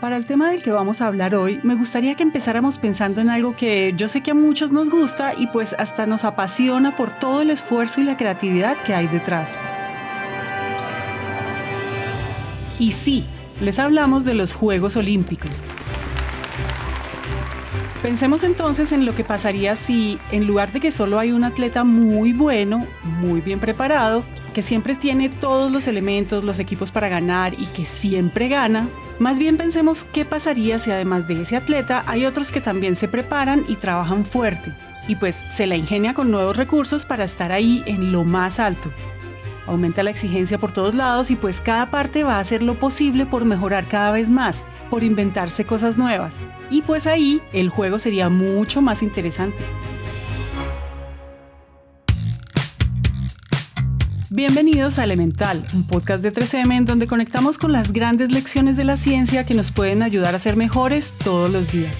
Para el tema del que vamos a hablar hoy, me gustaría que empezáramos pensando en algo que yo sé que a muchos nos gusta y pues hasta nos apasiona por todo el esfuerzo y la creatividad que hay detrás. Y sí, les hablamos de los Juegos Olímpicos. Pensemos entonces en lo que pasaría si, en lugar de que solo hay un atleta muy bueno, muy bien preparado, que siempre tiene todos los elementos, los equipos para ganar y que siempre gana, más bien pensemos qué pasaría si además de ese atleta hay otros que también se preparan y trabajan fuerte, y pues se la ingenia con nuevos recursos para estar ahí en lo más alto. Aumenta la exigencia por todos lados y pues cada parte va a hacer lo posible por mejorar cada vez más, por inventarse cosas nuevas. Y pues ahí el juego sería mucho más interesante. Bienvenidos a Elemental, un podcast de 3M en donde conectamos con las grandes lecciones de la ciencia que nos pueden ayudar a ser mejores todos los días.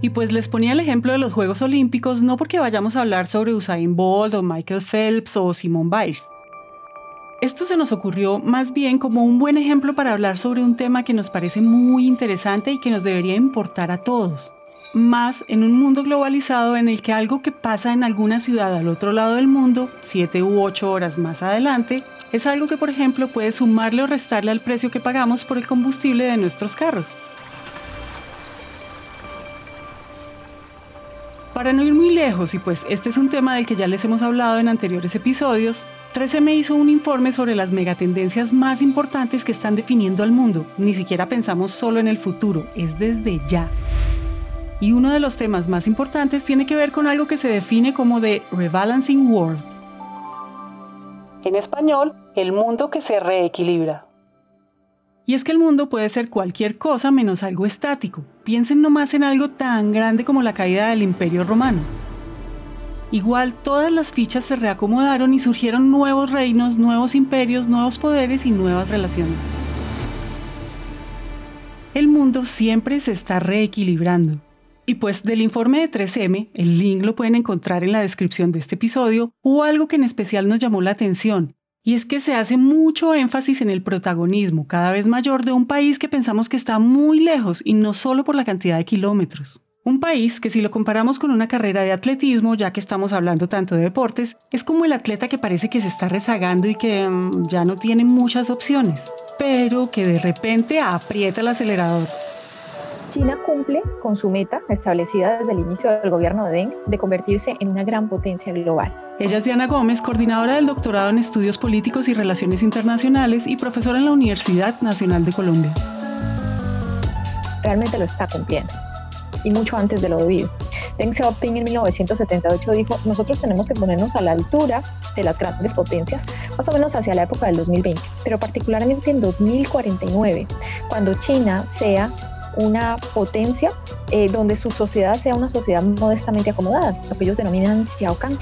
Y pues les ponía el ejemplo de los Juegos Olímpicos no porque vayamos a hablar sobre Usain Bolt o Michael Phelps o Simone Biles. Esto se nos ocurrió más bien como un buen ejemplo para hablar sobre un tema que nos parece muy interesante y que nos debería importar a todos más en un mundo globalizado en el que algo que pasa en alguna ciudad al otro lado del mundo, siete u ocho horas más adelante, es algo que por ejemplo puede sumarle o restarle al precio que pagamos por el combustible de nuestros carros. Para no ir muy lejos, y pues este es un tema del que ya les hemos hablado en anteriores episodios, 13M hizo un informe sobre las megatendencias más importantes que están definiendo al mundo. Ni siquiera pensamos solo en el futuro, es desde ya. Y uno de los temas más importantes tiene que ver con algo que se define como de Rebalancing World. En español, el mundo que se reequilibra. Y es que el mundo puede ser cualquier cosa menos algo estático. Piensen nomás en algo tan grande como la caída del Imperio Romano. Igual todas las fichas se reacomodaron y surgieron nuevos reinos, nuevos imperios, nuevos poderes y nuevas relaciones. El mundo siempre se está reequilibrando. Y pues del informe de 3M, el link lo pueden encontrar en la descripción de este episodio, hubo algo que en especial nos llamó la atención, y es que se hace mucho énfasis en el protagonismo cada vez mayor de un país que pensamos que está muy lejos y no solo por la cantidad de kilómetros. Un país que si lo comparamos con una carrera de atletismo, ya que estamos hablando tanto de deportes, es como el atleta que parece que se está rezagando y que mm, ya no tiene muchas opciones, pero que de repente aprieta el acelerador China cumple con su meta establecida desde el inicio del gobierno de Deng de convertirse en una gran potencia global. Ella es Diana Gómez, coordinadora del doctorado en estudios políticos y relaciones internacionales y profesora en la Universidad Nacional de Colombia. Realmente lo está cumpliendo y mucho antes de lo debido. Deng Xiaoping en 1978 dijo, nosotros tenemos que ponernos a la altura de las grandes potencias, más o menos hacia la época del 2020, pero particularmente en 2049, cuando China sea una potencia eh, donde su sociedad sea una sociedad modestamente acomodada, lo que ellos denominan Xiaocan.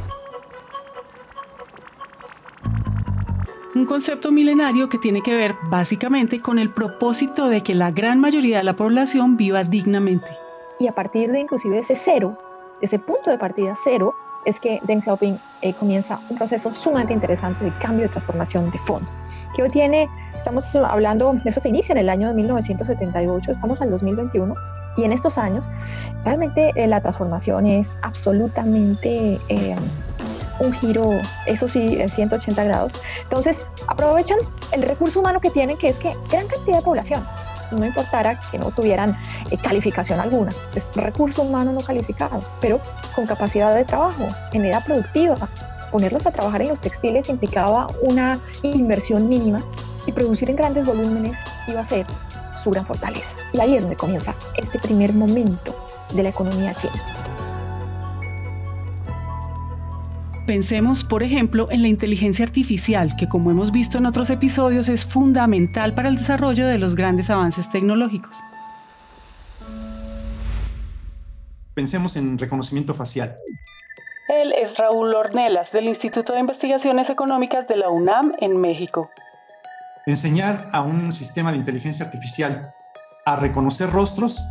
Un concepto milenario que tiene que ver básicamente con el propósito de que la gran mayoría de la población viva dignamente. Y a partir de inclusive ese cero, ese punto de partida cero, es que Deng Xiaoping eh, comienza un proceso sumamente interesante de cambio de transformación de fondo, que hoy tiene, estamos hablando, eso se inicia en el año de 1978, estamos al 2021, y en estos años realmente eh, la transformación es absolutamente eh, un giro, eso sí, 180 grados. Entonces, aprovechan el recurso humano que tienen, que es que gran cantidad de población, no importara que no tuvieran eh, calificación alguna, es recurso humano no calificado, pero con capacidad de trabajo, en edad productiva. Ponerlos a trabajar en los textiles implicaba una inversión mínima y producir en grandes volúmenes iba a ser su gran fortaleza. Y ahí es donde comienza este primer momento de la economía china. Pensemos, por ejemplo, en la inteligencia artificial, que como hemos visto en otros episodios es fundamental para el desarrollo de los grandes avances tecnológicos. Pensemos en reconocimiento facial. Él es Raúl Ornelas, del Instituto de Investigaciones Económicas de la UNAM en México. Enseñar a un sistema de inteligencia artificial a reconocer rostros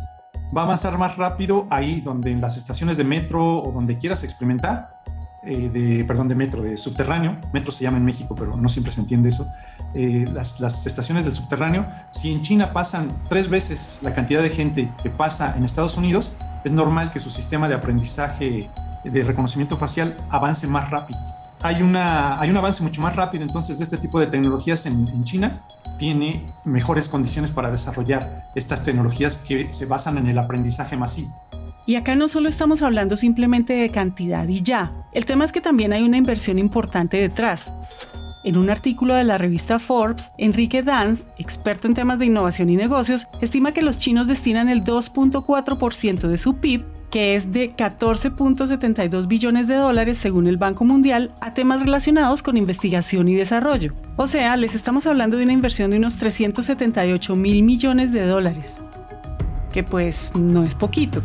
va a avanzar más rápido ahí donde en las estaciones de metro o donde quieras experimentar eh, de, perdón, de metro, de subterráneo, metro se llama en México, pero no siempre se entiende eso, eh, las, las, estaciones del subterráneo, si en China pasan tres veces la cantidad de gente que pasa en Estados Unidos, es normal que su sistema de aprendizaje de reconocimiento facial avance más rápido. Hay, una, hay un avance mucho más rápido entonces de este tipo de tecnologías en, en China, tiene mejores condiciones para desarrollar estas tecnologías que se basan en el aprendizaje masivo. Y acá no solo estamos hablando simplemente de cantidad y ya, el tema es que también hay una inversión importante detrás. En un artículo de la revista Forbes, Enrique Danz, experto en temas de innovación y negocios, estima que los chinos destinan el 2.4% de su PIB, que es de 14.72 billones de dólares según el Banco Mundial, a temas relacionados con investigación y desarrollo. O sea, les estamos hablando de una inversión de unos 378 mil millones de dólares, que pues no es poquito.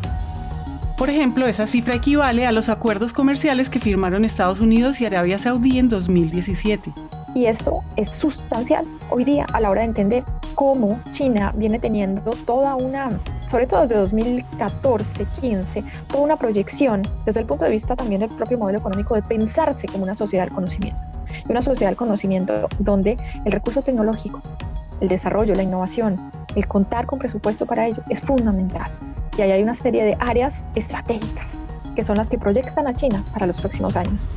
Por ejemplo, esa cifra equivale a los acuerdos comerciales que firmaron Estados Unidos y Arabia Saudí en 2017. Y esto es sustancial hoy día a la hora de entender cómo China viene teniendo toda una, sobre todo desde 2014-15, toda una proyección desde el punto de vista también del propio modelo económico de pensarse como una sociedad del conocimiento. Y una sociedad del conocimiento donde el recurso tecnológico, el desarrollo, la innovación, el contar con presupuesto para ello es fundamental y ahí hay una serie de áreas estratégicas que son las que proyectan a China para los próximos años,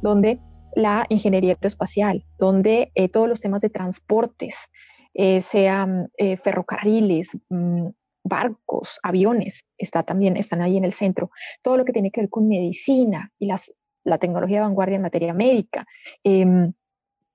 donde la ingeniería aeroespacial, donde eh, todos los temas de transportes, eh, sean eh, ferrocarriles, mm, barcos, aviones, está también, están ahí en el centro. Todo lo que tiene que ver con medicina y las, la tecnología de vanguardia en materia médica, em,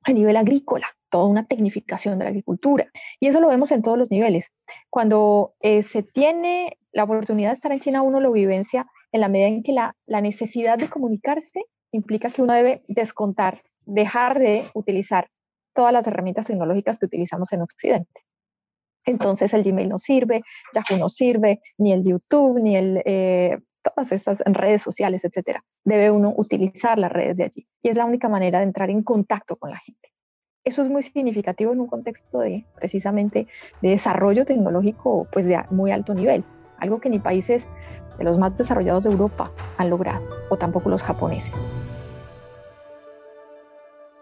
a nivel agrícola, toda una tecnificación de la agricultura. Y eso lo vemos en todos los niveles. Cuando eh, se tiene la oportunidad de estar en China, uno lo vivencia en la medida en que la, la necesidad de comunicarse implica que uno debe descontar, dejar de utilizar todas las herramientas tecnológicas que utilizamos en Occidente. Entonces el Gmail no sirve, Yahoo no sirve, ni el YouTube, ni el, eh, todas estas redes sociales, etcétera. Debe uno utilizar las redes de allí. Y es la única manera de entrar en contacto con la gente. Eso es muy significativo en un contexto de precisamente de desarrollo tecnológico pues de muy alto nivel, algo que ni países de los más desarrollados de Europa han logrado, o tampoco los japoneses.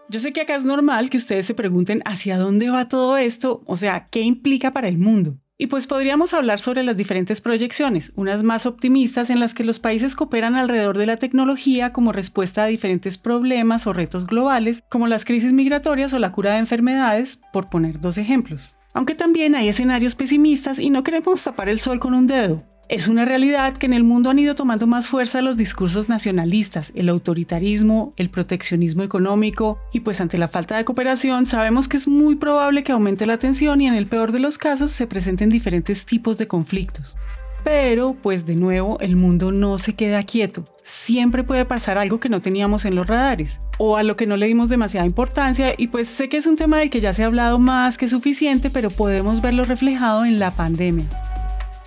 Yo sé que acá es normal que ustedes se pregunten hacia dónde va todo esto, o sea, qué implica para el mundo. Y pues podríamos hablar sobre las diferentes proyecciones, unas más optimistas en las que los países cooperan alrededor de la tecnología como respuesta a diferentes problemas o retos globales, como las crisis migratorias o la cura de enfermedades, por poner dos ejemplos. Aunque también hay escenarios pesimistas y no queremos tapar el sol con un dedo. Es una realidad que en el mundo han ido tomando más fuerza los discursos nacionalistas, el autoritarismo, el proteccionismo económico y pues ante la falta de cooperación sabemos que es muy probable que aumente la tensión y en el peor de los casos se presenten diferentes tipos de conflictos. Pero, pues de nuevo, el mundo no se queda quieto. Siempre puede pasar algo que no teníamos en los radares o a lo que no le dimos demasiada importancia y pues sé que es un tema del que ya se ha hablado más que suficiente, pero podemos verlo reflejado en la pandemia.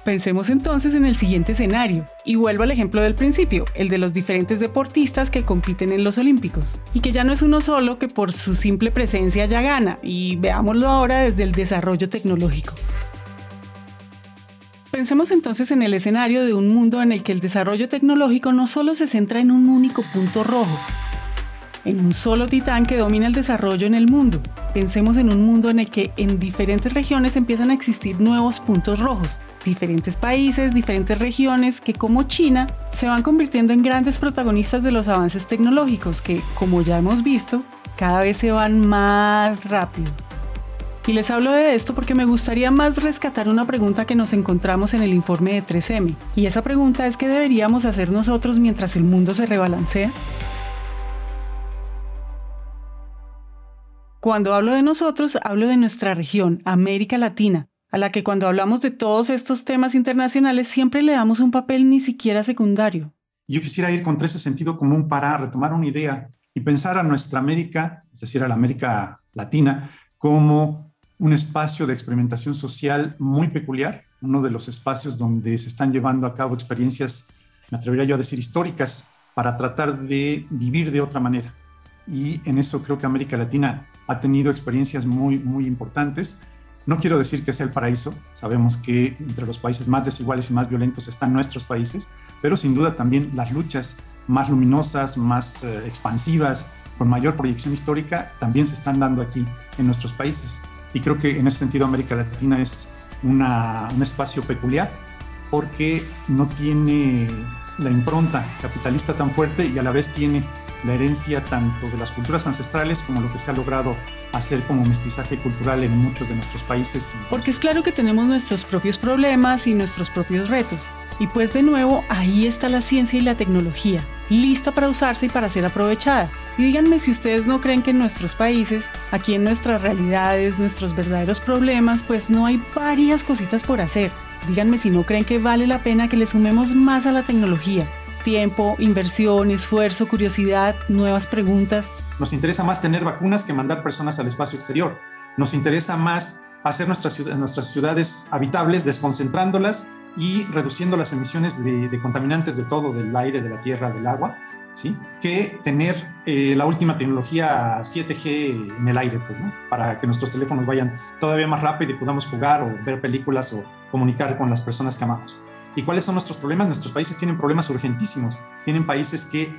Pensemos entonces en el siguiente escenario, y vuelvo al ejemplo del principio, el de los diferentes deportistas que compiten en los Olímpicos, y que ya no es uno solo que por su simple presencia ya gana, y veámoslo ahora desde el desarrollo tecnológico. Pensemos entonces en el escenario de un mundo en el que el desarrollo tecnológico no solo se centra en un único punto rojo, en un solo titán que domina el desarrollo en el mundo. Pensemos en un mundo en el que en diferentes regiones empiezan a existir nuevos puntos rojos, diferentes países, diferentes regiones que como China se van convirtiendo en grandes protagonistas de los avances tecnológicos que, como ya hemos visto, cada vez se van más rápido. Y les hablo de esto porque me gustaría más rescatar una pregunta que nos encontramos en el informe de 3M. Y esa pregunta es qué deberíamos hacer nosotros mientras el mundo se rebalancea. Cuando hablo de nosotros, hablo de nuestra región, América Latina, a la que cuando hablamos de todos estos temas internacionales siempre le damos un papel ni siquiera secundario. Yo quisiera ir contra ese sentido común para retomar una idea y pensar a nuestra América, es decir, a la América Latina, como un espacio de experimentación social muy peculiar, uno de los espacios donde se están llevando a cabo experiencias, me atrevería yo a decir, históricas, para tratar de vivir de otra manera. Y en eso creo que América Latina ha tenido experiencias muy, muy importantes no quiero decir que sea el paraíso, sabemos que entre los países más desiguales y más violentos están nuestros países, pero sin duda también las luchas más luminosas, más eh, expansivas, con mayor proyección histórica, también se están dando aquí en nuestros países. Y creo que en ese sentido América Latina es un espacio peculiar porque no tiene la impronta capitalista tan fuerte y a la vez tiene la herencia tanto de las culturas ancestrales como lo que se ha logrado hacer como mestizaje cultural en muchos de nuestros países. Porque es claro que tenemos nuestros propios problemas y nuestros propios retos. Y pues de nuevo, ahí está la ciencia y la tecnología, lista para usarse y para ser aprovechada. Y díganme si ustedes no creen que en nuestros países, aquí en nuestras realidades, nuestros verdaderos problemas, pues no hay varias cositas por hacer. Díganme si no creen que vale la pena que le sumemos más a la tecnología. Tiempo, inversión, esfuerzo, curiosidad, nuevas preguntas. Nos interesa más tener vacunas que mandar personas al espacio exterior. Nos interesa más hacer nuestras, nuestras ciudades habitables, desconcentrándolas y reduciendo las emisiones de, contaminantes de todo, del aire, de la tierra, del agua, ¿sí? que tener eh, la última tecnología 7G en el aire, pues, ¿no? para que nuestros teléfonos vayan todavía más rápido y podamos jugar o ver películas o comunicar con las personas que amamos. ¿Y cuáles son nuestros problemas? Nuestros países tienen problemas urgentísimos. Tienen países que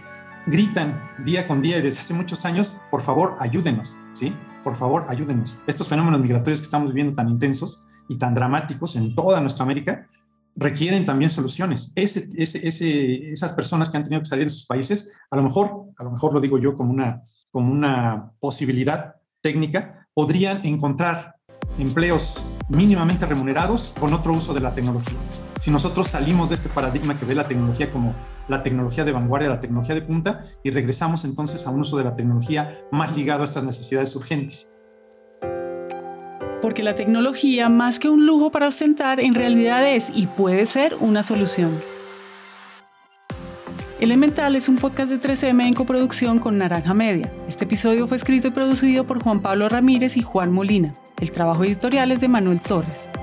gritan día con día y desde hace muchos años, por favor, ayúdenos, ¿sí? Por favor, ayúdenos. Estos fenómenos migratorios que estamos viviendo tan intensos y tan dramáticos en toda nuestra América requieren también soluciones. Ese, ese, esas personas que han tenido que salir de sus países, a lo mejor, a lo mejor lo digo yo como una, como una posibilidad técnica, podrían encontrar empleos mínimamente remunerados con otro uso de la tecnología. Si nosotros salimos de este paradigma que ve la tecnología como la tecnología de vanguardia, la tecnología de punta, y regresamos entonces a un uso de la tecnología más ligado a estas necesidades urgentes porque la tecnología, más que un lujo para ostentar, en realidad es y puede ser una solución. Elemental es un podcast de 3M en coproducción con Naranja Media. Este episodio fue escrito y producido por Juan Pablo Ramírez y Juan Molina. El trabajo editorial es de Manuel Torres.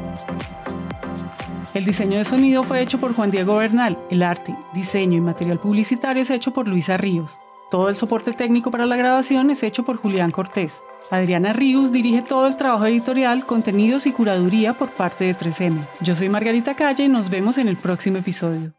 El diseño de sonido fue hecho por Juan Diego Bernal. El arte, diseño y material publicitario es hecho por Luisa Ríos. Todo el soporte técnico para la grabación es hecho por Julián Cortés. Adriana Ríos dirige todo el trabajo editorial, contenidos y curaduría por parte de 3M. Yo soy Margarita Calle y nos vemos en el próximo episodio.